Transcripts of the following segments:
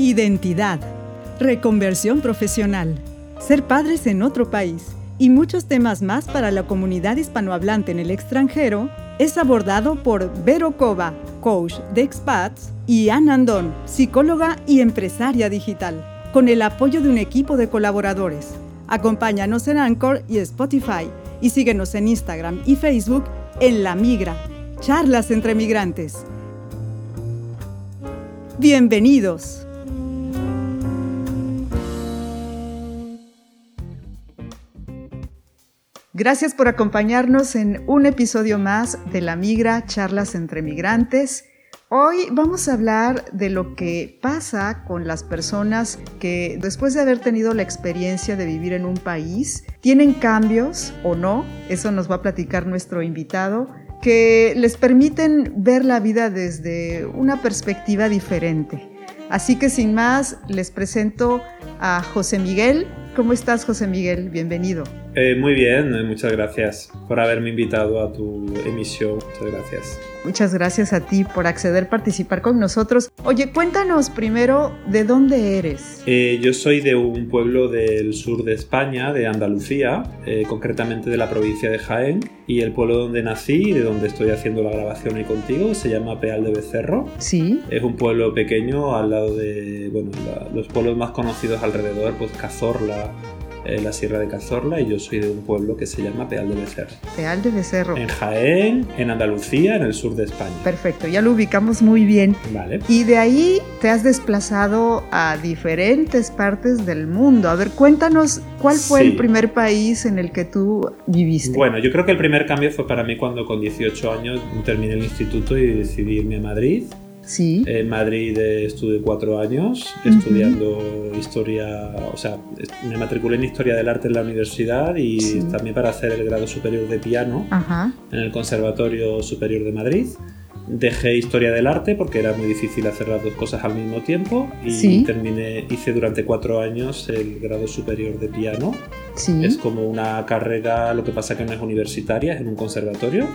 Identidad, reconversión profesional, ser padres en otro país y muchos temas más para la comunidad hispanohablante en el extranjero es abordado por Vero Cova, coach de expats, y Ann Andón, psicóloga y empresaria digital, con el apoyo de un equipo de colaboradores. Acompáñanos en Anchor y Spotify y síguenos en Instagram y Facebook en La Migra, charlas entre migrantes. Bienvenidos. Gracias por acompañarnos en un episodio más de La Migra, charlas entre migrantes. Hoy vamos a hablar de lo que pasa con las personas que después de haber tenido la experiencia de vivir en un país, tienen cambios o no, eso nos va a platicar nuestro invitado, que les permiten ver la vida desde una perspectiva diferente. Así que sin más, les presento a José Miguel. ¿Cómo estás, José Miguel? Bienvenido. Eh, muy bien, eh, muchas gracias por haberme invitado a tu emisión. Muchas gracias. Muchas gracias a ti por acceder a participar con nosotros. Oye, cuéntanos primero de dónde eres. Eh, yo soy de un pueblo del sur de España, de Andalucía, concretamente de la provincia de Jaén. Y el pueblo donde nací y de donde estoy haciendo la grabación hoy contigo se llama Peal de Becerro. Sí. Es un pueblo pequeño al lado de bueno, los pueblos más conocidos alrededor, pues Cazorla, eh, la Sierra de Cazorla y yo soy de un pueblo que se llama Peal de Becerro. Peal de Becerro. En Jaén, en Andalucía, en el sur de España. Perfecto, ya lo ubicamos muy bien. Vale. Y de ahí te has desplazado a diferentes partes del mundo. A ver, cuéntanos cuál fue el primer país en el que tú viviste. Bueno, yo creo que el primer cambio fue para mí cuando con 18 años terminé el instituto y decidí irme a Madrid en Madrid estuve cuatro años estudiando historia, o sea, me matriculé en historia del arte en la universidad y también para hacer el grado superior de piano en el Conservatorio Superior de Madrid. Dejé historia del arte porque era muy difícil hacer las dos cosas al mismo tiempo y terminé, hice durante cuatro años el grado superior de piano. Es como una carrera, lo que pasa que no es universitaria, es en un conservatorio.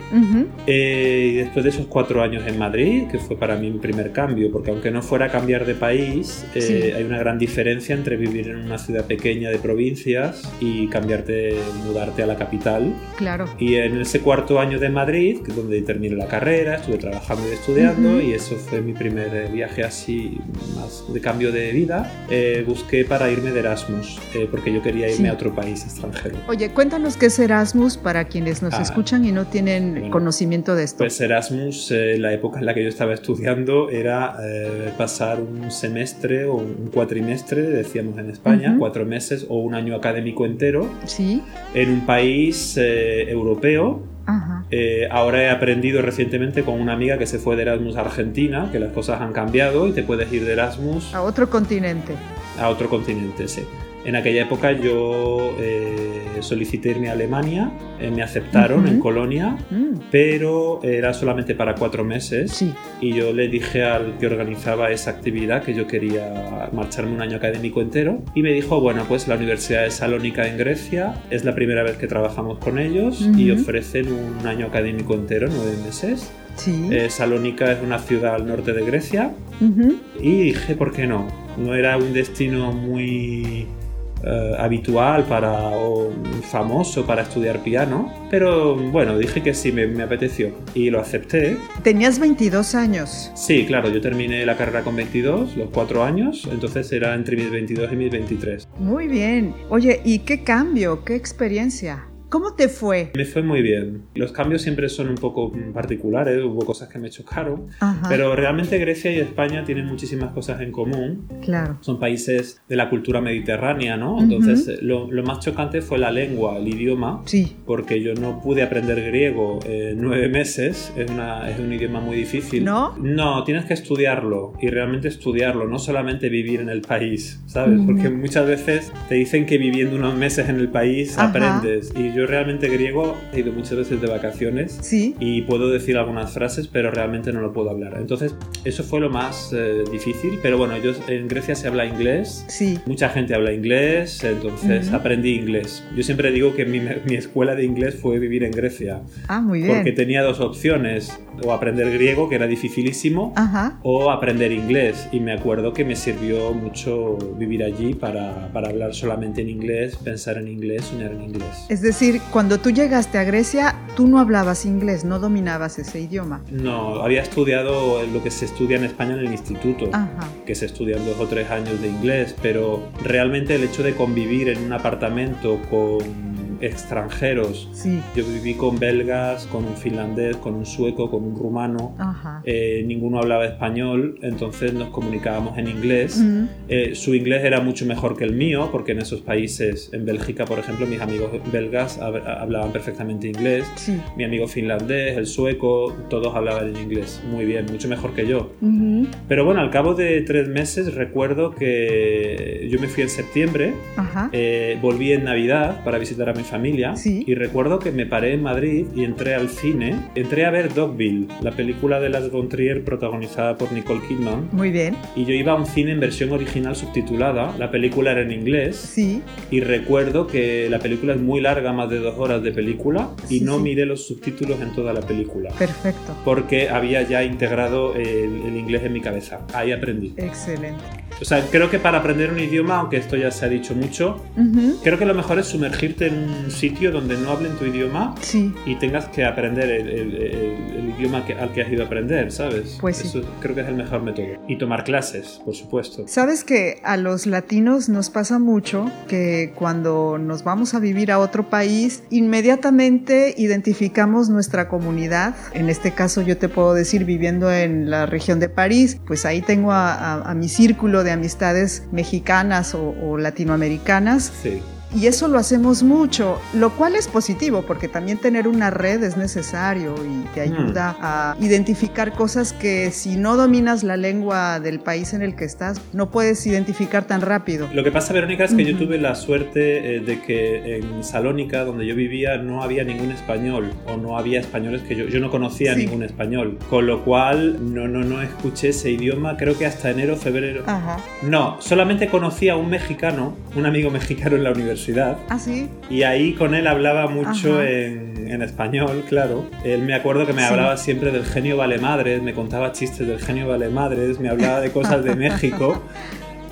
Eh, y después de esos cuatro años en Madrid, que fue para mí mi primer cambio, porque aunque no fuera a cambiar de país, eh, hay una gran diferencia entre vivir en una ciudad pequeña de provincias y cambiarte, mudarte a la capital. Claro. Y en ese cuarto año de Madrid, que es donde terminé la carrera, estuve trabajando y estudiando y eso fue mi primer eh, viaje así más de cambio de vida. Eh, busqué para irme de Erasmus eh, porque yo quería irme a otro país extranjero. Oye, cuéntanos qué es Erasmus para quienes nos ah, escuchan y no tienen conocimiento de esto. Pues Erasmus, la época en la que yo estaba estudiando era pasar un semestre o un cuatrimestre, decíamos en España, cuatro meses o un año académico entero ¿Sí? en un país europeo eh, ahora he aprendido recientemente con una amiga que se fue de Erasmus a Argentina, que las cosas han cambiado y te puedes ir de Erasmus. A otro continente. A otro continente, sí. En aquella época yo eh, solicité irme a Alemania, eh, me aceptaron en Colonia, mm. pero era solamente para cuatro meses. Y yo le dije al que organizaba esa actividad que yo quería marcharme un año académico entero. Y me dijo, bueno, pues la Universidad de Salónica en Grecia es la primera vez que trabajamos con ellos y ofrecen un año académico entero, nueve meses. Sí. Eh, Salónica es una ciudad al norte de Grecia. Y dije, ¿por qué no? No era un destino muy eh, habitual para, o famoso para estudiar piano, pero bueno, dije que sí, me, me, apeteció y lo acepté. ¿Tenías 22 años? Sí, claro, yo terminé la carrera con 22, los cuatro años, entonces era entre mis 22 y mis 23. Muy bien. Oye, ¿y qué cambio, qué experiencia? ¿Cómo te fue? Me fue muy bien. Los cambios siempre son un poco particulares, hubo cosas que me chocaron, pero realmente Grecia y España tienen muchísimas cosas en común. Claro. Son países de la cultura mediterránea, ¿no? Entonces, lo, más chocante fue la lengua, el idioma, sí. porque yo no pude aprender griego en nueve meses, es, una, es un idioma muy difícil. ¿No? No, tienes que estudiarlo y realmente estudiarlo, no solamente vivir en el país, ¿sabes? Porque muchas veces te dicen que viviendo unos meses en el país aprendes y yo realmente griego he ido muchas veces de vacaciones sí. y puedo decir algunas frases, pero realmente no lo puedo hablar. Entonces, eso fue lo más eh, difícil. Pero bueno, yo, en Grecia se habla inglés. Sí. Mucha gente habla inglés, entonces aprendí inglés. Yo siempre digo que mi, mi, escuela de inglés fue vivir en Grecia. Ah, muy bien. Porque tenía dos opciones, o aprender griego, que era dificilísimo, Ajá. o aprender inglés. Y me acuerdo que me sirvió mucho vivir allí para, para hablar solamente en inglés, pensar en inglés, soñar en inglés. Es decir, cuando tú llegaste a Grecia, tú no hablabas inglés, no dominabas ese idioma. No, había estudiado lo que se estudia en España en el instituto, que se estudian dos o tres años de inglés, pero realmente el hecho de convivir en un apartamento con extranjeros. Sí. Yo viví con belgas, con un finlandés, con un sueco, con un rumano. Eh, ninguno hablaba español, entonces nos comunicábamos en inglés. Eh, su inglés era mucho mejor que el mío, porque en esos países, en Bélgica, por ejemplo, mis amigos belgas hablaban perfectamente inglés. Sí. Mi amigo finlandés, el sueco, todos hablaban en inglés muy bien, mucho mejor que yo. Pero bueno, al cabo de tres meses recuerdo que yo me fui en septiembre, eh, volví en Navidad para visitar a mi familia y recuerdo que me paré en Madrid y entré al cine. Entré a ver Dogville, la película de Las von Trier protagonizada por Nicole Kidman. Muy bien. Y yo iba a un cine en versión original subtitulada. La película era en inglés. Sí. Y recuerdo que la película es muy larga, más de dos horas de película, y no miré los subtítulos en toda la película. Perfecto. Porque había ya integrado el, el inglés en mi cabeza. Ahí aprendí. Excelente. O sea, creo que para aprender un idioma, aunque esto ya se ha dicho mucho, creo que lo mejor es sumergirte en un sitio donde no hablen tu idioma y tengas que aprender el, idioma al que has ido a aprender, ¿sabes? Pues Eso creo que es el mejor método. Y tomar clases, por supuesto. Sabes que a los latinos nos pasa mucho que cuando nos vamos a vivir a otro país, inmediatamente identificamos nuestra comunidad. En este caso yo te puedo decir, viviendo en la región de París, pues ahí tengo a, a mi círculo de amistades mexicanas o, latinoamericanas. Sí. Y eso lo hacemos mucho, lo cual es positivo porque también tener una red es necesario y te ayuda a identificar cosas que si no dominas la lengua del país en el que estás, no puedes identificar tan rápido. Lo que pasa, Verónica, es que yo tuve la suerte eh, de que en Salónica, donde yo vivía, no había ningún español o no había españoles que yo, yo no conocía ningún español, con lo cual no, no, no escuché ese idioma, creo que hasta enero, febrero. Ajá. No, solamente conocía a un mexicano, un amigo mexicano en la universidad ¿Ah, sí? Y ahí con él hablaba mucho en, en, español, claro. Él me acuerdo que me hablaba siempre del genio Vale Madres, me contaba chistes del genio Vale Madres, me hablaba de cosas de México.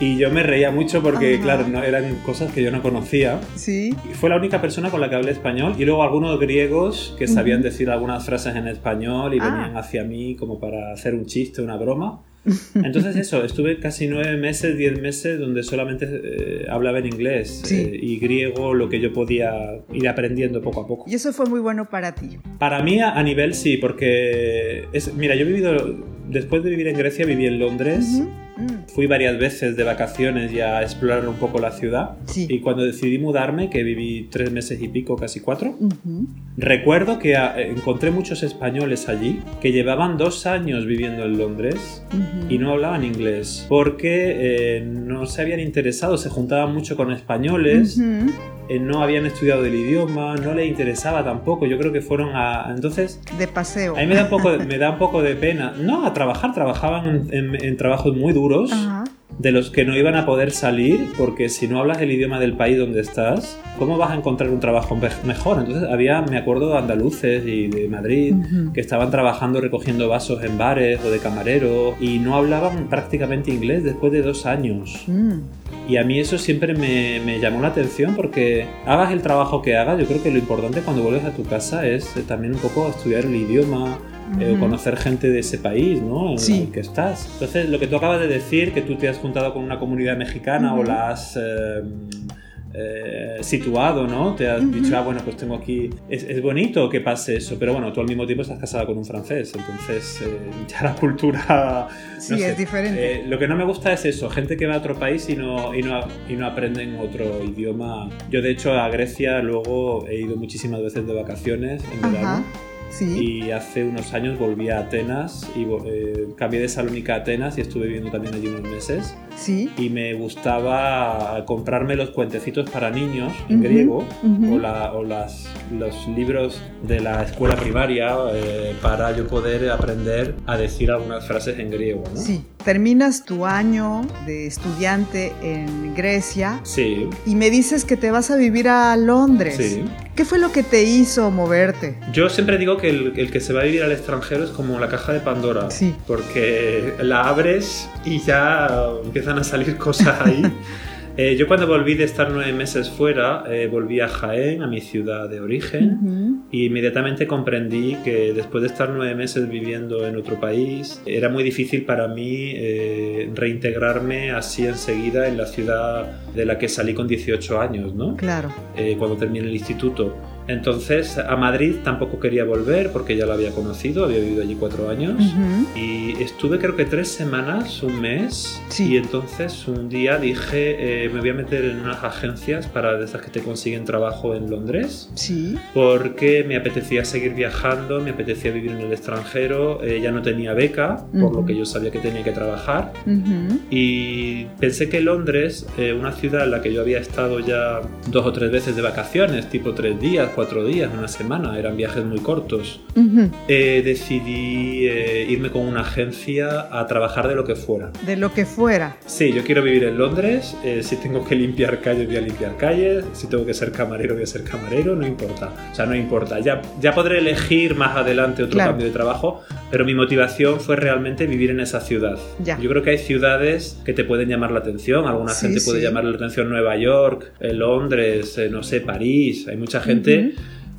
Y yo me reía mucho porque, claro, no, eran cosas que yo no conocía. Sí. Y fue la única persona con la que hablé español. Y luego algunos griegos que sabían decir algunas frases en español y Ah. venían hacia mí como para hacer un chiste, una broma. Entonces eso, estuve casi nueve meses, diez meses donde solamente eh, hablaba en inglés Sí. eh, y griego, lo que yo podía ir aprendiendo poco a poco. Y eso fue muy bueno para ti. Para mí a, nivel sí, porque es, mira, yo he vivido, después de vivir en Grecia, viví en Londres. Ujú. Mm. Fui varias veces de vacaciones y a explorar un poco la ciudad. Sí. Y cuando decidí mudarme, que viví tres meses y pico, casi cuatro, Ujú. recuerdo que ah, encontré muchos españoles allí que llevaban dos años viviendo en Londres Ujú. y no hablaban inglés porque eh, no se habían interesado, se juntaban mucho con españoles, Ujú. Eh, no habían estudiado el idioma, no les interesaba tampoco. Yo creo que fueron a. Entonces, De paseo. a mí me da un poco de, me da un poco de pena. No, a trabajar, trabajaban en, en- en trabajos muy duros Ajá. de los que no iban a poder salir porque si no hablas el idioma del país donde estás, ¿cómo vas a encontrar un trabajo me- mejor? Entonces había, me acuerdo, de andaluces y de Madrid Ujú. que estaban trabajando recogiendo vasos en bares o de camareros y no hablaban prácticamente inglés después de dos años. Mm. Y a mí eso siempre me, me llamó la atención porque hagas el trabajo que hagas, yo creo que lo importante cuando vuelves a tu casa es eh, también un poco estudiar el idioma, eh, conocer gente de ese país, ¿no? En Sí. el que estás. Entonces, lo que tú acabas de decir, que tú te has juntado con una comunidad mexicana o la has eh, eh, situado, ¿no? Te has dicho, ah, bueno, pues tengo aquí... Es, es bonito que pase eso, pero bueno, tú al mismo tiempo estás casada con un francés, entonces eh, ya la cultura... Sí, no sé. es diferente. Eh, lo que no me gusta es eso, gente que va a otro país y no, y no, y no aprenden otro idioma. Yo de hecho a Grecia luego he ido muchísimas veces de vacaciones en Ajá. Y hace unos años volví a Atenas y eh, cambié de Salónica a Atenas y estuve viviendo también allí unos meses. Sí. Y me gustaba comprarme los cuentecitos para niños en griego o, o las, los libros de la escuela primaria eh, para yo poder aprender a decir algunas frases en griego. ¿no? Sí. Terminas tu año de estudiante en Grecia. Sí. Y me dices que te vas a vivir a Londres. Sí. ¿Qué fue lo que te hizo moverte? Yo siempre digo que el, el, que se va a vivir al extranjero es como la caja de Pandora. Sí. Porque la abres y ya empiezan a salir cosas ahí. Eh, yo cuando volví de estar nueve meses fuera, eh, volví a Jaén, a mi ciudad de origen, y inmediatamente comprendí que después de estar nueve meses viviendo en otro país, era muy difícil para mí eh, reintegrarme así enseguida en la ciudad de la que salí con 18 años, ¿no? Claro. cuando terminé el instituto. Entonces a Madrid tampoco quería volver porque ya la había conocido, había vivido allí cuatro años. Y estuve creo que tres semanas, un mes. Y entonces un día dije eh, me voy a meter en unas agencias para de esas que te consiguen trabajo en Londres sí. porque me apetecía seguir viajando, me apetecía vivir en el extranjero, eh, ya no tenía beca por lo que yo sabía que tenía que trabajar. Y pensé que Londres, eh, una ciudad en la que yo había estado ya dos o tres veces de vacaciones, tipo tres días, cuatro días, una semana, eran viajes muy cortos. Eh, decidí eh, irme con una agencia a trabajar de lo que fuera. De lo que fuera. Sí, yo quiero vivir en Londres, eh, si tengo que limpiar calles voy a limpiar calles, si tengo que ser camarero voy a ser camarero, no importa. O sea, no importa. Ya, ya podré elegir más adelante otro cambio de trabajo, pero mi motivación fue realmente vivir en esa ciudad. Ya. Yo creo que hay ciudades que te pueden llamar la atención, alguna gente puede llamar la atención Nueva York, Londres, no sé, París, hay mucha gente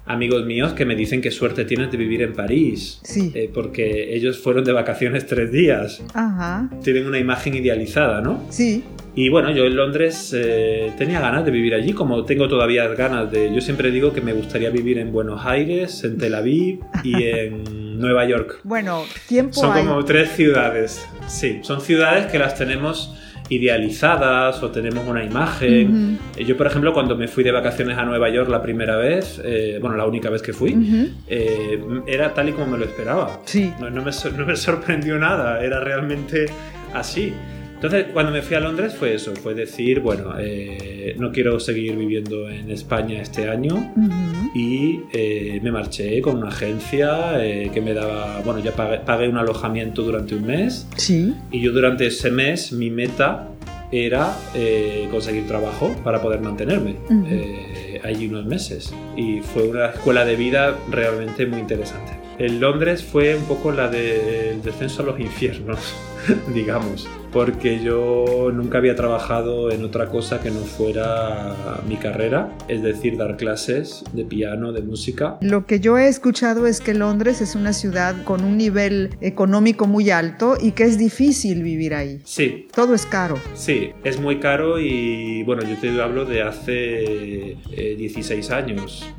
amigos míos que me dicen qué suerte tienes de vivir en París. Sí. Eh, porque ellos fueron de vacaciones tres días. Ajá. Tienen una imagen idealizada, ¿no? Sí. Y bueno, yo en Londres eh, tenía ganas de vivir allí, como tengo todavía ganas de... Yo siempre digo que me gustaría vivir en Buenos Aires, en Tel Aviv y en Nueva York. Bueno, tiempo Son como tres ciudades. Sí, son ciudades que las tenemos idealizadas o tenemos una imagen. Yo, por ejemplo, cuando me fui de vacaciones a Nueva York la primera vez, eh, bueno, la única vez que fui, eh, era tal y como me lo esperaba. Sí. No, no, me, no me sorprendió nada, era realmente así. Entonces, cuando me fui a Londres fue eso, fue decir, bueno, eh, no quiero seguir viviendo en España este año y me marché con una agencia que me daba, bueno, ya pagué, pagué, un alojamiento durante un mes sí. y yo durante ese mes mi meta era conseguir trabajo para poder mantenerme allí unos meses y fue una escuela de vida realmente muy interesante. En Londres fue un poco la del descenso a los infiernos, digamos porque yo nunca había trabajado en otra cosa que no fuera mi carrera, es decir, dar clases de piano, de música. Lo que yo he escuchado es que Londres es una ciudad con un nivel económico muy alto y que es difícil vivir ahí. Sí. Todo es caro. Sí, es muy caro y bueno, yo te hablo de hace 16 años.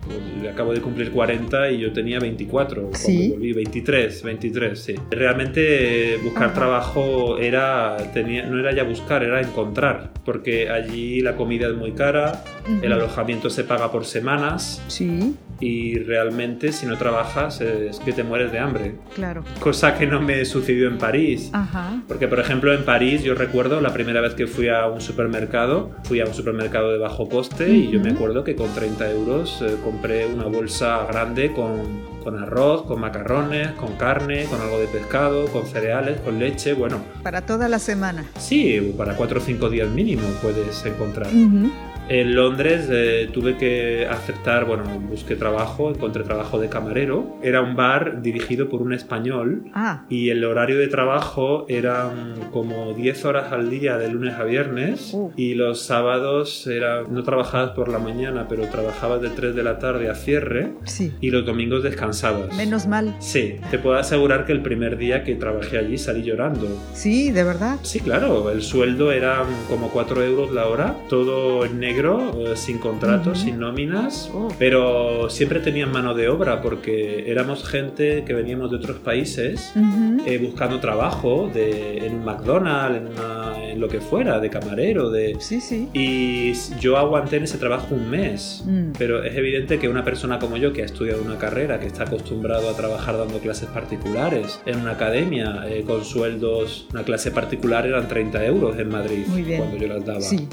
Acabo de cumplir 40 y yo tenía 24 cuando ¿Sí? volví, 23, 23, sí. Realmente buscar Ajá. trabajo era tenía, no era ya buscar, era encontrar, porque allí la comida es muy cara, uh -huh. el alojamiento se paga por semanas. Sí. Y realmente si no trabajas es que te mueres de hambre. Claro. Cosa que no me sucedió en París. Ajá. Porque por ejemplo en París yo recuerdo la primera vez que fui a un supermercado, fui a un supermercado de bajo coste uh -huh. y yo me acuerdo que con 30 euros eh, compré una bolsa grande con con arroz, con macarrones, con carne, con algo de pescado, con cereales, con leche, bueno. Para toda la semana. Sí, para cuatro o cinco días mínimo puedes encontrar. Uh -huh. En Londres eh, tuve que aceptar, bueno, busqué trabajo, encontré trabajo de camarero. Era un bar dirigido por un español ah. y el horario de trabajo eran como 10 horas al día de lunes a viernes uh. y los sábados era, no trabajabas por la mañana, pero trabajabas de 3 de la tarde a cierre sí. y los domingos descansabas. Menos mal. Sí, te puedo asegurar que el primer día que trabajé allí salí llorando. Sí, de verdad. Sí, claro, el sueldo era como 4 euros la hora, todo en negro negro, eh, sin contratos, uh -huh. sin nóminas, oh. pero siempre tenían mano de obra porque éramos gente que veníamos de otros países uh -huh. eh, buscando trabajo de, en un McDonald's, en, una, en lo que fuera, de camarero, de... Sí, sí. Y yo aguanté en ese trabajo un mes, mm. pero es evidente que una persona como yo, que ha estudiado una carrera, que está acostumbrado a trabajar dando clases particulares en una academia, eh, con sueldos, una clase particular eran 30 euros en Madrid, cuando yo las daba. Sí.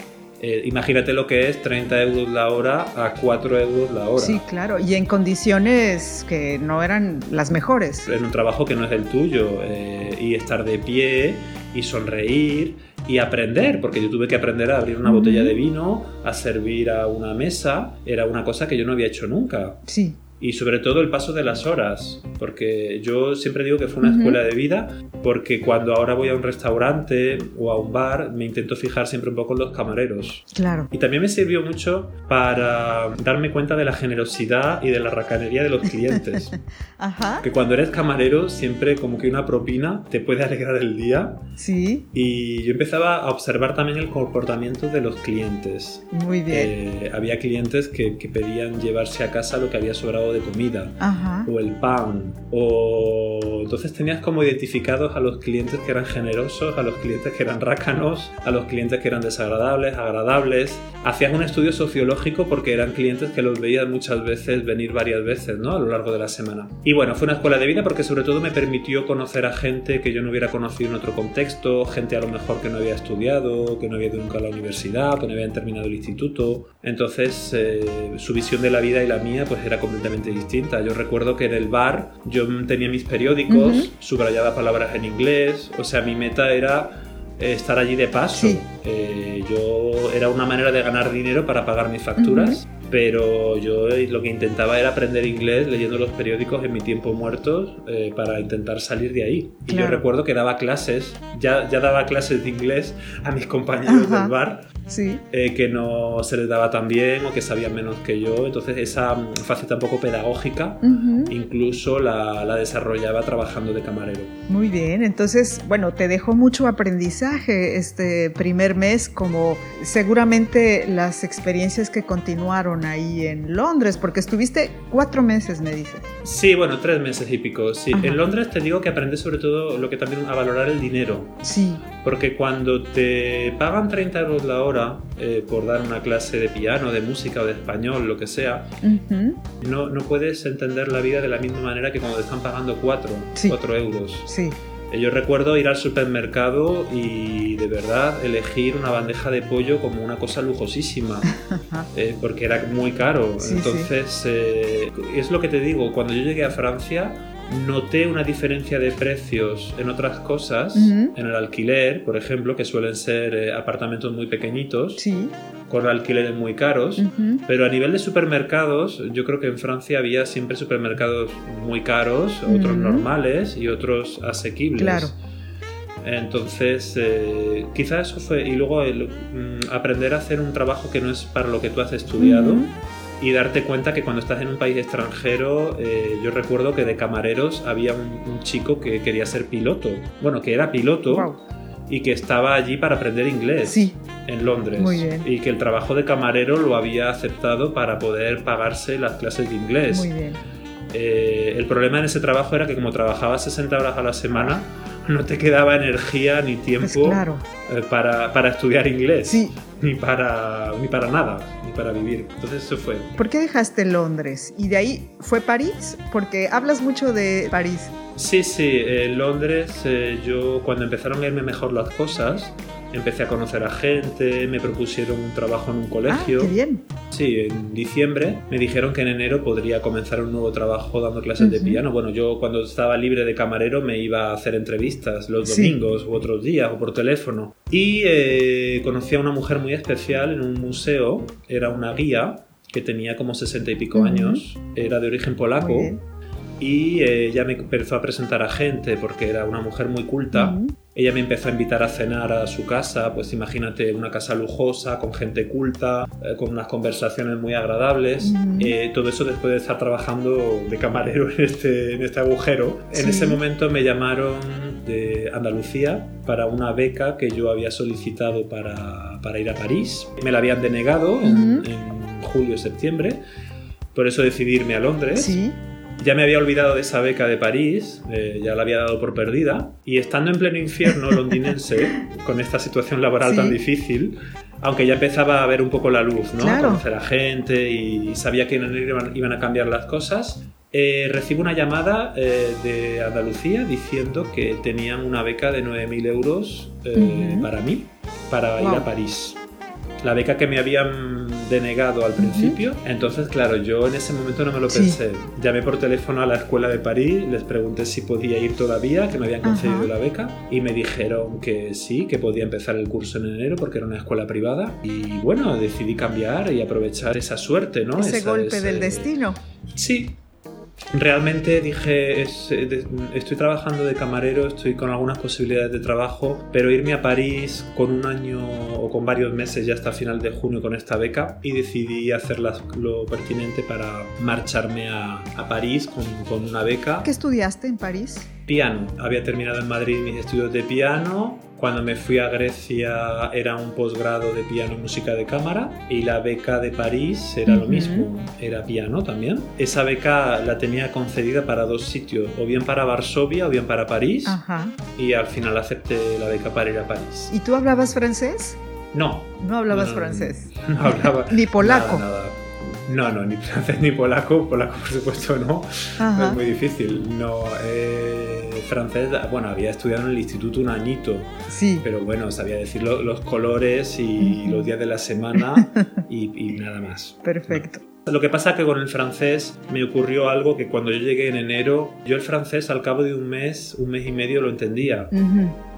Eh, imagínate lo que es 30 euros la hora a 4 euros la hora. Sí, claro, y en condiciones que no eran las mejores. En un trabajo que no es el tuyo, eh, y estar de pie y sonreír y aprender, porque yo tuve que aprender a abrir una botella de vino, a servir a una mesa, era una cosa que yo no había hecho nunca. Sí y sobre todo el paso de las horas, porque yo siempre digo que fue una escuela de vida, porque cuando ahora voy a un restaurante o a un bar me intento fijar siempre un poco en los camareros. Claro. Y también me sirvió mucho para darme cuenta de la generosidad y de la racanería de los clientes. Ajá. Que cuando eres camarero siempre como que una propina te puede alegrar el día. Sí. Y yo empezaba a observar también el comportamiento de los clientes. Muy bien. Eh, había clientes que, que pedían llevarse a casa lo que había sobrado de comida o el pan o entonces tenías como identificados a los clientes que eran generosos, a los clientes que eran rácanos, a los clientes que eran desagradables, agradables. Hacías un estudio sociológico porque eran clientes que los veías muchas veces venir varias veces, ¿no? A lo largo de la semana. Y bueno, fue una escuela de vida porque sobre todo me permitió conocer a gente que yo no hubiera conocido en otro contexto, gente a lo mejor que no había estudiado, que no había ido nunca a la universidad, que no habían terminado el instituto. Entonces, eh, su visión de la vida y la mía pues era completamente distinta. Yo recuerdo que en el bar yo tenía mis periódicos, subrayaba palabras en inglés, o sea, mi meta era eh, estar allí de paso. Eh, yo era una manera de ganar dinero para pagar mis facturas pero yo lo que intentaba era aprender inglés leyendo los periódicos en mi tiempo muerto eh, para intentar salir de ahí. Y yo recuerdo que daba clases, ya, ya daba clases de inglés a mis compañeros del bar, sí. Eh, que no se les daba tan bien o que sabían menos que yo. Entonces esa faceta un poco pedagógica incluso la, la desarrollaba trabajando de camarero. Muy bien, entonces, bueno, te dejó mucho aprendizaje este primer mes, como seguramente las experiencias que continuaron ahí en Londres? Porque estuviste cuatro meses, me dice. Sí, bueno, tres meses y pico. Sí, en Londres te digo que aprendes sobre todo lo que también a valorar el dinero. Sí. Porque cuando te pagan 30 euros la hora eh, por dar una clase de piano, de música o de español, lo que sea, no, no puedes entender la vida de la misma manera que cuando te están pagando 4, sí. euros. Sí. Yo recuerdo ir al supermercado y de verdad elegir una bandeja de pollo como una cosa lujosísima, eh, porque era muy caro. Entonces, eh, es lo que te digo, cuando yo llegué a Francia, noté una diferencia de precios en otras cosas, en el alquiler, por ejemplo, que suelen ser eh, apartamentos muy pequeñitos, sí. con alquileres muy caros, pero a nivel de supermercados, yo creo que en Francia había siempre supermercados muy caros, otros normales y otros asequibles. Claro. Entonces, eh, quizás eso fue. Y luego mm, aprender a hacer un trabajo que no es para lo que tú has estudiado y darte cuenta que cuando estás en un país extranjero, eh, yo recuerdo que de camareros había un, chico que quería ser piloto, bueno, que era piloto. Y que estaba allí para aprender inglés sí. en Londres. Muy bien. Y que el trabajo de camarero lo había aceptado para poder pagarse las clases de inglés. Muy bien. Eh, el problema en ese trabajo era que como trabajaba 60 horas a la semana, no te quedaba energía ni tiempo pues eh, para, para, estudiar inglés. Sí. Ni para, ni para nada para vivir. Entonces eso fue. ¿Por qué dejaste Londres? ¿Y de ahí fue París? Porque hablas mucho de París. Sí, sí, en Londres eh, yo cuando empezaron a irme mejor las cosas, empecé a conocer a gente, me propusieron un trabajo en un colegio. Ah, qué bien. Sí, en diciembre me dijeron que en enero podría comenzar un nuevo trabajo dando clases de piano. Bueno, yo cuando estaba libre de camarero me iba a hacer entrevistas los domingos u otros días o por teléfono. Y eh, conocí a una mujer muy especial en un museo, era una guía que tenía como sesenta y pico años, era de origen polaco y eh, ella me empezó a presentar a gente porque era una mujer muy culta. Ella me empezó a invitar a cenar a su casa, pues imagínate una casa lujosa, con gente culta, eh, con unas conversaciones muy agradables. Eh, todo eso después de estar trabajando de camarero en este, en este agujero. En ese momento me llamaron de Andalucía para una beca que yo había solicitado para, para ir a París. Me la habían denegado en, en julio-septiembre, por eso decidí irme a Londres. Sí Ya me había olvidado de esa beca de París, eh, ya la había dado por perdida, y estando en pleno infierno londinense, con esta situación laboral tan difícil, aunque ya empezaba a ver un poco la luz, ¿no? Conocer a gente y sabía que iban a cambiar las cosas, eh, recibo una llamada eh, de Andalucía diciendo que tenían una beca de 9.000 euros para mí, para ir a París. La beca que me habían denegado al principio. Entonces, claro, yo en ese momento no me lo pensé. Llamé por teléfono a la escuela de París, les pregunté si podía ir todavía, que me habían concedido la beca, y me dijeron que sí, que podía empezar el curso en enero porque era una escuela privada. Y bueno, decidí cambiar y aprovechar esa suerte, ¿no? Ese golpe del destino. Sí, Realmente dije, eh, estoy trabajando de camarero, estoy con algunas posibilidades de trabajo, pero irme a París con un año o con varios meses ya hasta final de junio con esta beca y decidí hacer lo pertinente para marcharme a, París con, con una beca. ¿Qué estudiaste en París? Piano. Había terminado en Madrid mis estudios de piano cuando me fui a Grecia era un posgrado de piano y música de cámara y la beca de París era lo mismo, era piano también. Esa beca la tenía concedida para dos sitios, o bien para Varsovia o bien para París. Y al final acepté la beca para ir a París. ¿Y tú hablabas francés? No. No hablabas francés. No hablaba. Ni polaco. Nada, No, no, ni francés ni polaco. Polaco, por supuesto, no. Es muy difícil. No. Eh francés, bueno, había estudiado en el instituto un añito. Sí. Pero bueno, sabía decir los colores y los días de la semana y, nada más. Perfecto. Lo que pasa que con el francés me ocurrió algo que cuando yo llegué en enero, yo el francés al cabo de un mes, un mes y medio lo entendía.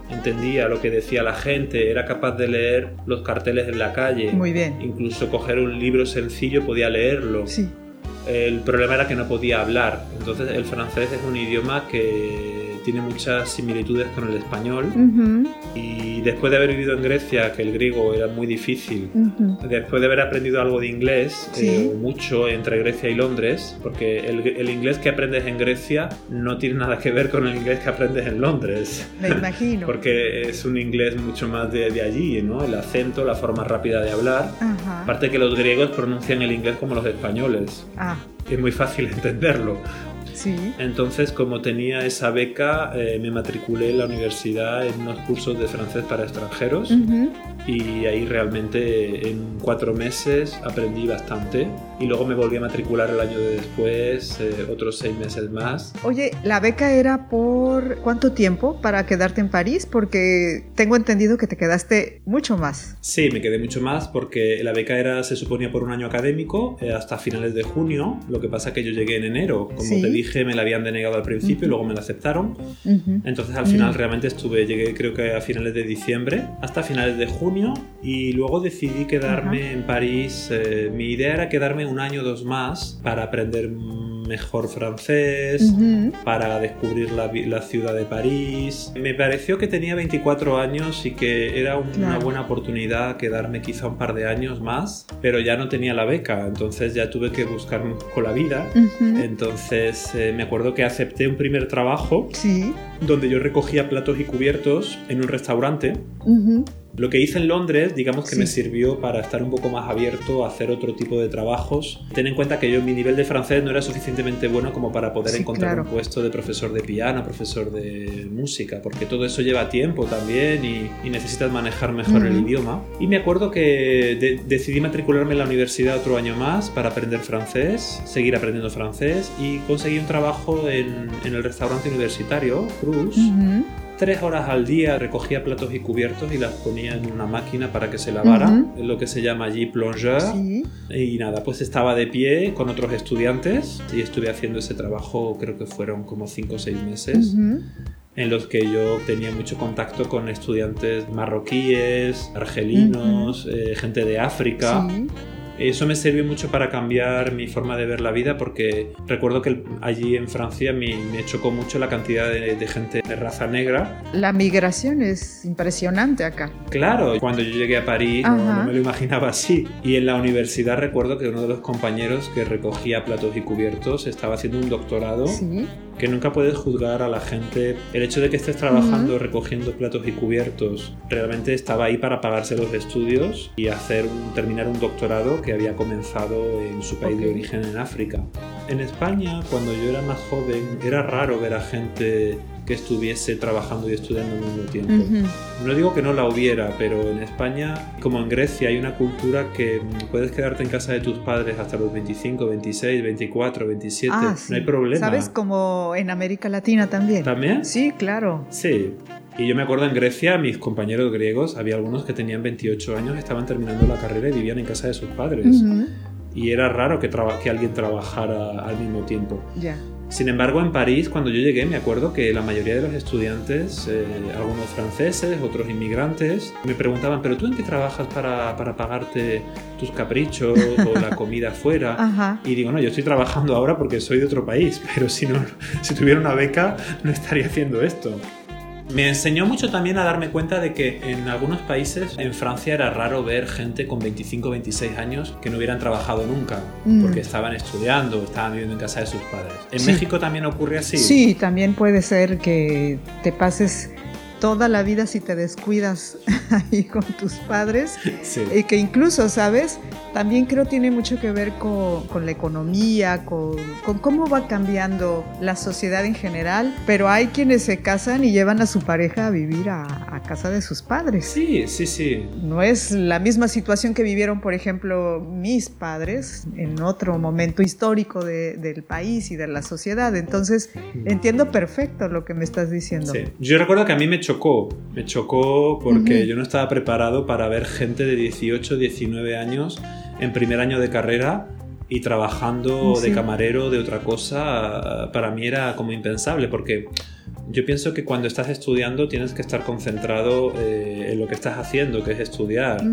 Entendía lo que decía la gente, era capaz de leer los carteles en la calle. Muy bien. Incluso coger un libro sencillo podía leerlo. Sí. El problema era que no podía hablar. Entonces el francés es un idioma que tiene muchas similitudes con el español. Y después de haber vivido en Grecia, que el griego era muy difícil, después de haber aprendido algo de inglés, eh, mucho entre Grecia y Londres, porque el, inglés que aprendes en Grecia no tiene nada que ver con el inglés que aprendes en Londres. Me imagino. porque es un inglés mucho más de, de allí, ¿no? El acento, la forma rápida de hablar. Aparte que los griegos pronuncian el inglés como los españoles. Ah. Es muy fácil entenderlo. Sí. Entonces, como tenía esa beca, eh, me matriculé en la universidad en unos cursos de francés para extranjeros y ahí realmente en cuatro meses aprendí bastante y luego me volví a matricular el año de después, eh, otros seis meses más. Oye, ¿la beca era por cuánto tiempo para quedarte en París? Porque tengo entendido que te quedaste mucho más. Sí, me quedé mucho más porque la beca era, se suponía por un año académico eh, hasta finales de junio, lo que pasa que yo llegué en enero, como te dije me la habían denegado al principio y luego me la aceptaron. Entonces al final realmente estuve, llegué creo que a finales de diciembre, hasta finales de junio y luego decidí quedarme en París. Eh, mi idea era quedarme un año o dos más para aprender mejor francés, para descubrir la, la, ciudad de París. Me pareció que tenía 24 años y que era una buena oportunidad quedarme quizá un par de años más, pero ya no tenía la beca, entonces ya tuve que buscar con la vida. Entonces eh, me acuerdo que acepté un primer trabajo sí. Donde yo recogía platos y cubiertos en un restaurante. Lo que hice en Londres, digamos que me sirvió para estar un poco más abierto a hacer otro tipo de trabajos. Ten en cuenta que yo mi nivel de francés no era suficientemente bueno como para poder encontrar un puesto de profesor de piano, profesor de música, porque todo eso lleva tiempo también y, necesitas manejar mejor el idioma. Y me acuerdo que decidí matricularme en la universidad otro año más para aprender francés, seguir aprendiendo francés y conseguí un trabajo en, el restaurante universitario, Cruz tres horas al día recogía platos y cubiertos y las ponía en una máquina para que se lavaran, lo que se llama allí plongeur. Y nada, pues estaba de pie con otros estudiantes y estuve haciendo ese trabajo, creo que fueron como cinco o seis meses. en los que yo tenía mucho contacto con estudiantes marroquíes, argelinos, eh, gente de África. Eso me sirvió mucho para cambiar mi forma de ver la vida porque recuerdo que allí en Francia me, chocó mucho la cantidad de, gente de raza negra. La migración es impresionante acá. Claro, cuando yo llegué a París no, me lo imaginaba así. Y en la universidad recuerdo que uno de los compañeros que recogía platos y cubiertos estaba haciendo un doctorado ¿Sí? Que nunca puedes juzgar a la gente. El hecho de que estés trabajando recogiendo platos y cubiertos realmente estaba ahí para pagarse los estudios y hacer terminar un doctorado que había comenzado en su país de origen en África. En España, cuando yo era más joven, era raro ver a gente que estuviese trabajando y estudiando al mismo tiempo. No digo que no la hubiera, pero en España, como en Grecia, hay una cultura que puedes quedarte en casa de tus padres hasta los 25, 26, 24, 27, no hay problema. ¿Sabes? Como en América Latina también. ¿También? Sí, claro. Sí. Y yo me acuerdo en Grecia, mis compañeros griegos, había algunos que tenían 28 años, estaban terminando la carrera y vivían en casa de sus padres. Y era raro que, que alguien trabajara al mismo tiempo. Ya. Sin embargo, en París, cuando yo llegué, me acuerdo que la mayoría de los estudiantes, eh, algunos franceses, otros inmigrantes, me preguntaban, ¿pero tú en qué trabajas para, para pagarte tus caprichos o la comida fuera? Y digo, no, yo estoy trabajando ahora porque soy de otro país, pero si, no, si tuviera una beca no estaría haciendo esto. Me enseñó mucho también a darme cuenta de que en algunos países, en Francia era raro ver gente con 25 o 26 años que no hubieran trabajado nunca, mm. porque estaban estudiando, estaban viviendo en casa de sus padres. ¿En México también ocurre así? Sí, también puede ser que te pases toda la vida si te descuidas ahí con tus padres. Y que incluso, ¿sabes? También creo tiene mucho que ver con, con la economía, con, con, cómo va cambiando la sociedad en general, pero hay quienes se casan y llevan a su pareja a vivir a, a, casa de sus padres. Sí, sí, sí. No es la misma situación que vivieron, por ejemplo, mis padres en otro momento histórico de, del país y de la sociedad. Entonces, entiendo perfecto lo que me estás diciendo. Sí. Yo recuerdo que a mí me chocó, me chocó porque yo no estaba preparado para ver gente de 18, 19 años en primer año de carrera y trabajando de camarero de otra cosa, para mí era como impensable, porque yo pienso que cuando estás estudiando tienes que estar concentrado eh, en lo que estás haciendo, que es estudiar.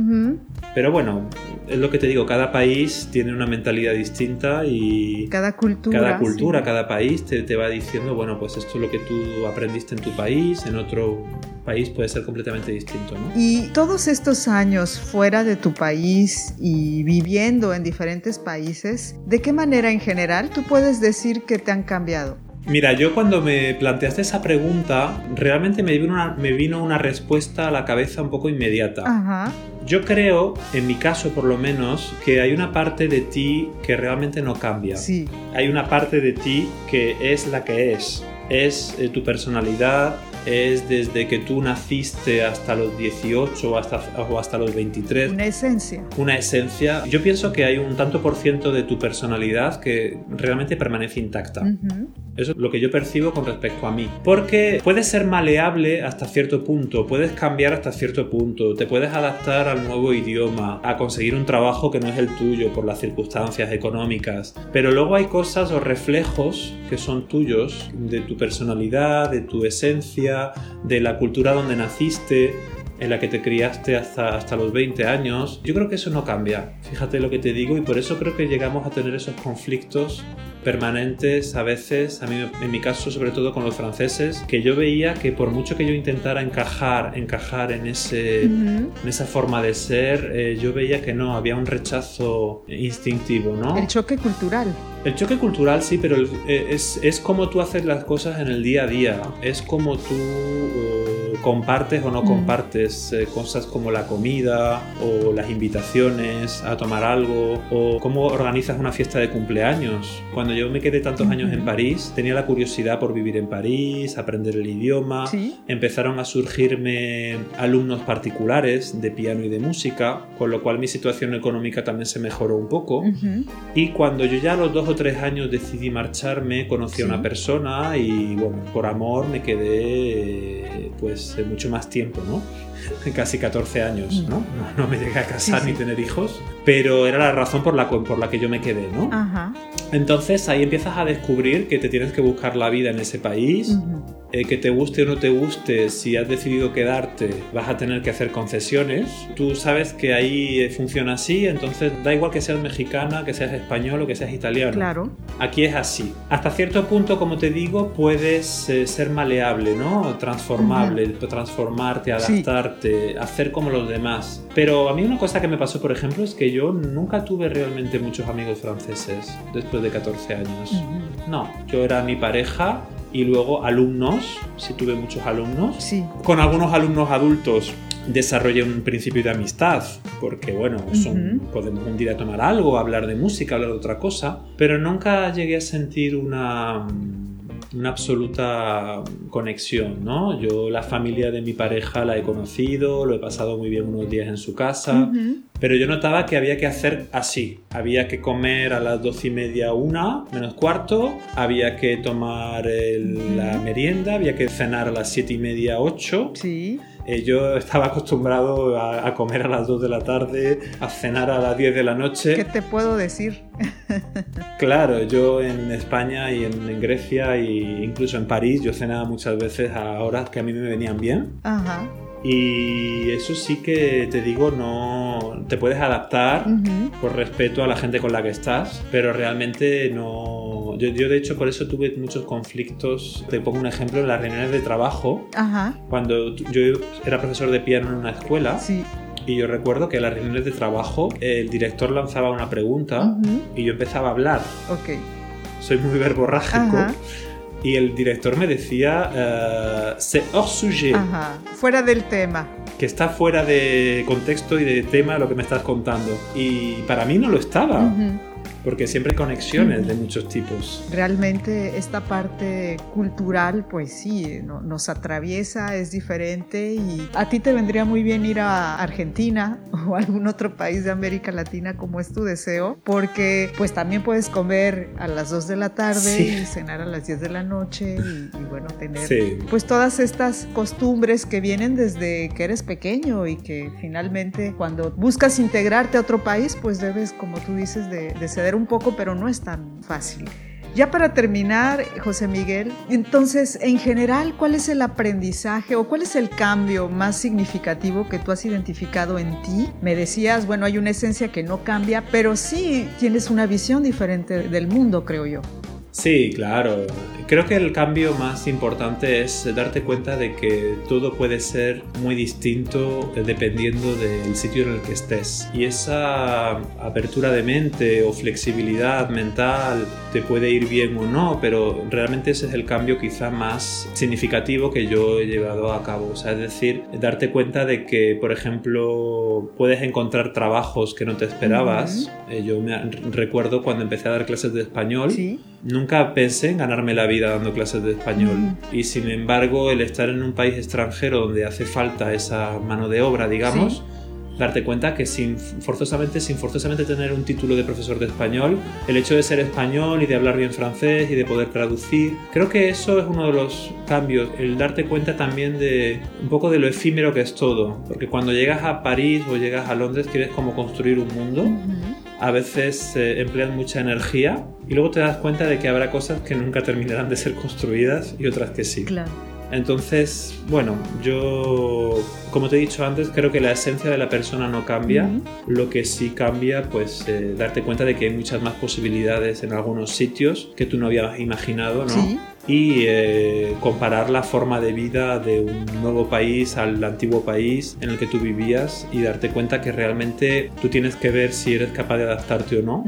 Pero bueno, es lo que te digo, cada país tiene una mentalidad distinta y... Cada cultura. Cada cultura, cada país te, te va diciendo, bueno, pues esto es lo que tú aprendiste en tu país, en otro país puede ser completamente distinto. ¿no? Y todos estos años fuera de tu país y viviendo en diferentes países, ¿de qué manera en general tú puedes decir que te han cambiado? Mira, yo cuando me planteaste esa pregunta, realmente me vino una, me vino una respuesta a la cabeza un poco inmediata. Ajá. Yo creo, en mi caso por lo menos, que hay una parte de ti que realmente no cambia. Sí. Hay una parte de ti que es la que es. Es eh, tu personalidad, es desde que tú naciste hasta los 18 o hasta, o hasta los 23. Una esencia. Una esencia. Yo pienso que hay un tanto por ciento de tu personalidad que realmente permanece intacta. Eso es lo que yo percibo con respecto a mí. Porque puedes ser maleable hasta cierto punto, puedes cambiar hasta cierto punto, te puedes adaptar al nuevo idioma, a conseguir un trabajo que no es el tuyo por las circunstancias económicas. Pero luego hay cosas o reflejos que son tuyos, de tu personalidad, de tu esencia de la cultura donde naciste, en la que te criaste hasta, hasta los 20 años. Yo creo que eso no cambia, fíjate lo que te digo, y por eso creo que llegamos a tener esos conflictos permanentes a veces, a mí en mi caso sobre todo con los franceses, que yo veía que por mucho que yo intentara encajar, encajar en, ese, en esa forma de ser, eh, yo veía que no, había un rechazo instintivo, ¿no? El choque cultural. El choque cultural sí, pero eh, es, es como tú haces las cosas en el día a día, es como tú... Eh, compartes o no compartes eh, cosas como la comida o las invitaciones a tomar algo o cómo organizas una fiesta de cumpleaños. Cuando yo me quedé tantos años en París, tenía la curiosidad por vivir en París, aprender el idioma, empezaron a surgirme alumnos particulares de piano y de música, con lo cual mi situación económica también se mejoró un poco. Y cuando yo ya a los dos o tres años decidí marcharme, conocí a una persona y bueno, por amor me quedé pues de mucho más tiempo, ¿no? Casi 14 años, ¿no? No, me llegué a casar ni tener hijos, pero era la razón por la, por la que yo me quedé, ¿no? Entonces ahí empiezas a descubrir que te tienes que buscar la vida en ese país, eh, que te guste o no te guste, si has decidido quedarte, vas a tener que hacer concesiones. Tú sabes que ahí eh, funciona así, entonces da igual que seas mexicana, que seas español o que seas italiano. Claro. Aquí es así. Hasta cierto punto, como te digo, puedes eh, ser maleable, ¿no? Transformable, transformarte, adaptarte, hacer como los demás. Pero a mí una cosa que me pasó, por ejemplo, es que yo nunca tuve realmente muchos amigos franceses después de 14 años. No, yo era mi pareja y luego alumnos, si tuve muchos alumnos. Sí. Con algunos alumnos adultos desarrollé un principio de amistad, porque bueno, podemos un día tomar algo, hablar de música, hablar de otra cosa, pero nunca llegué a sentir una una absoluta conexión, ¿no? Yo la familia de mi pareja la he conocido, lo he pasado muy bien unos días en su casa, pero yo notaba que había que hacer así. Había que comer a las doce y media, una, menos cuarto, había que tomar la merienda, había que cenar a las siete y media, ocho. Sí. Eh, yo estaba acostumbrado a, comer a las 2 de la tarde, a cenar a las 10 de la noche. ¿Qué te puedo decir? claro, yo en España y en, Grecia e incluso en París, yo cenaba muchas veces a horas que a mí me venían bien. Ajá. Y eso sí que te digo, no te puedes adaptar por respeto a la gente con la que estás, pero realmente no. Yo, de hecho por eso tuve muchos conflictos. Te pongo un ejemplo en las reuniones de trabajo. Cuando yo era profesor de piano en una escuela. Y yo recuerdo que en las reuniones de trabajo el director lanzaba una pregunta y yo empezaba a hablar. Ok. Soy muy verborrágico y el director me decía, uh, c'est hors sujet. Ajá, fuera del tema. Que está fuera de contexto y de tema lo que me estás contando. Y para mí no lo estaba porque siempre hay conexiones de muchos tipos. Realmente esta parte cultural, pues sí, nos atraviesa, es diferente y a ti te vendría muy bien ir a Argentina o algún otro país de América Latina como es tu deseo, porque pues también puedes comer a las 2 de la tarde y cenar a las 10 de la noche y, bueno, tener pues todas estas costumbres que vienen desde que eres pequeño y que finalmente cuando buscas integrarte a otro país, pues debes, como tú dices, de, de ceder un poco, pero no es tan fácil. Ya para terminar, José Miguel, entonces, en general, ¿cuál es el aprendizaje o cuál es el cambio más significativo que tú has identificado en ti? Me decías, bueno, hay una esencia que no cambia, pero sí tienes una visión diferente del mundo, creo yo. Sí, claro. Creo que el cambio más importante es darte cuenta de que todo puede ser muy distinto dependiendo del sitio en el que estés. Y esa apertura de mente o flexibilidad mental te puede ir bien o no, pero realmente ese es el cambio quizá más significativo que yo he llevado a cabo. O sea, es decir, darte cuenta de que, por ejemplo, puedes encontrar trabajos que no te esperabas. Eh, yo me recuerdo cuando empecé a dar clases de español. ¿Sí? Nunca pensé en ganarme la vida dando clases de español. Y sin embargo el estar en un país extranjero donde hace falta esa mano de obra, digamos, darte cuenta que sin forzosamente, sin forzosamente tener un título de profesor de español, el hecho de ser español y de hablar bien francés y de poder traducir, creo que eso es uno de los cambios, el darte cuenta también de un poco de lo efímero que es todo, porque cuando llegas a París o llegas a Londres quieres como construir un mundo a veces eh, emplean mucha energía y luego te das cuenta de que habrá cosas que nunca terminarán de ser construidas y otras que sí. Claro. Entonces, bueno, yo, como te he dicho antes, creo que la esencia de la persona no cambia. Lo que sí cambia, pues, eh, darte cuenta de que hay muchas más posibilidades en algunos sitios que tú no habías imaginado, ¿no? Sí y eh, comparar la forma de vida de un nuevo país al antiguo país en el que tú vivías y darte cuenta que realmente tú tienes que ver si eres capaz de adaptarte o no.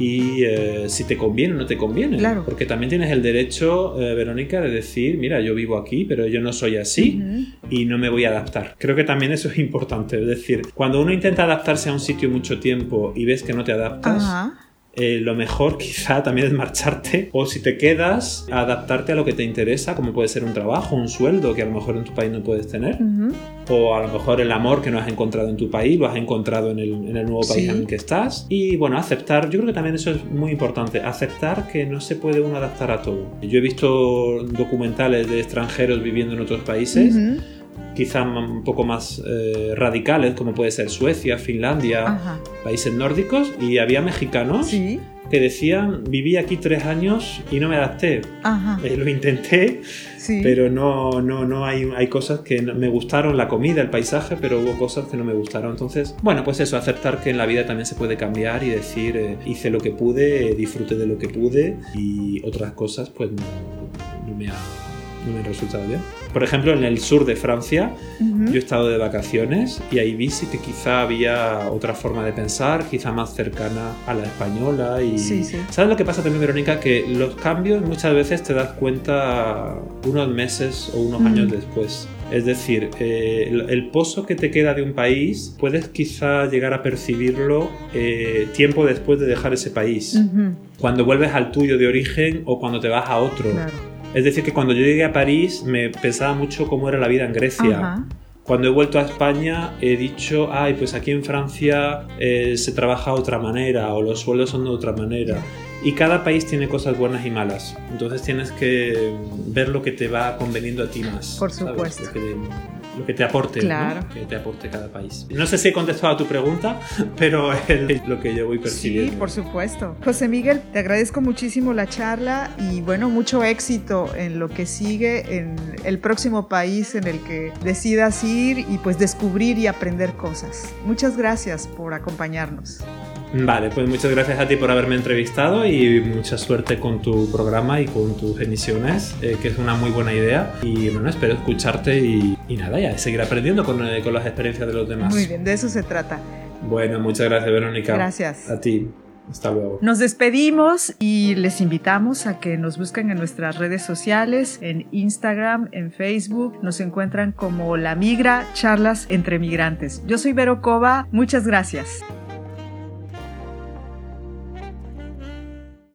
Y eh, si te conviene o no te conviene. Claro. Porque también tienes el derecho, eh, Verónica, de decir, mira, yo vivo aquí, pero yo no soy así y no me voy a adaptar. Creo que también eso es importante. Es decir, cuando uno intenta adaptarse a un sitio mucho tiempo y ves que no te adaptas, eh, lo mejor quizá también es marcharte o si te quedas, adaptarte a lo que te interesa, como puede ser un trabajo, un sueldo que a lo mejor en tu país no puedes tener, o a lo mejor el amor que no has encontrado en tu país, lo has encontrado en el, nuevo país en el que estás. Y bueno, aceptar, yo creo que también eso es muy importante, aceptar que no se puede uno adaptar a todo. Yo he visto documentales de extranjeros viviendo en otros países quizá un poco más eh, radicales, como puede ser Suecia, Finlandia, países nórdicos, y había mexicanos que decían, viví aquí tres años y no me adapté. Eh, lo intenté, pero no, no, no hay, hay cosas que me gustaron, la comida, el paisaje, pero hubo cosas que no me gustaron. Entonces, bueno, pues eso, aceptar que en la vida también se puede cambiar y decir, eh, hice lo que pude, disfruté de lo que pude y otras cosas pues no, no me ha no me resultado bien. Por ejemplo, en el sur de Francia, yo he estado de vacaciones y ahí vi que quizá había otra forma de pensar, quizá más cercana a la española. Y ¿Sabes lo que pasa también, Verónica? Que los cambios muchas veces te das cuenta unos meses o unos años después. Es decir, eh, el, pozo que te queda de un país puedes quizá llegar a percibirlo eh, tiempo después de dejar ese país. Cuando vuelves al tuyo de origen o cuando te vas a otro. Es decir, que cuando yo llegué a París me pensaba mucho cómo era la vida en Grecia. Cuando he vuelto a España he dicho, ay, pues aquí en Francia eh, se trabaja de otra manera o los sueldos son de otra manera. Y cada país tiene cosas buenas y malas. Entonces tienes que ver lo que te va conveniendo a ti más. Por supuesto. Lo que, te aporte, claro. que te aporte cada país. No sé si he contestado a tu pregunta, pero es lo que yo voy percibiendo. Sí, por supuesto. José Miguel, te agradezco muchísimo la charla y bueno, mucho éxito en lo que sigue en el próximo país en el que decidas ir y pues descubrir y aprender cosas. Muchas gracias por acompañarnos. Vale, pues muchas gracias a ti por haberme entrevistado y mucha suerte con tu programa y con tus emisiones, eh, que es una muy buena idea. Y bueno, espero escucharte y, nada, ya seguir aprendiendo con, eh, con las experiencias de los demás. Muy bien, de eso se trata. Bueno, muchas gracias, Verónica. Gracias. A ti. Hasta luego. Nos despedimos y les invitamos a que nos busquen en nuestras redes sociales, en Instagram, en Facebook. Nos encuentran como La Migra, charlas entre migrantes. Yo soy Vero Cova. Muchas gracias.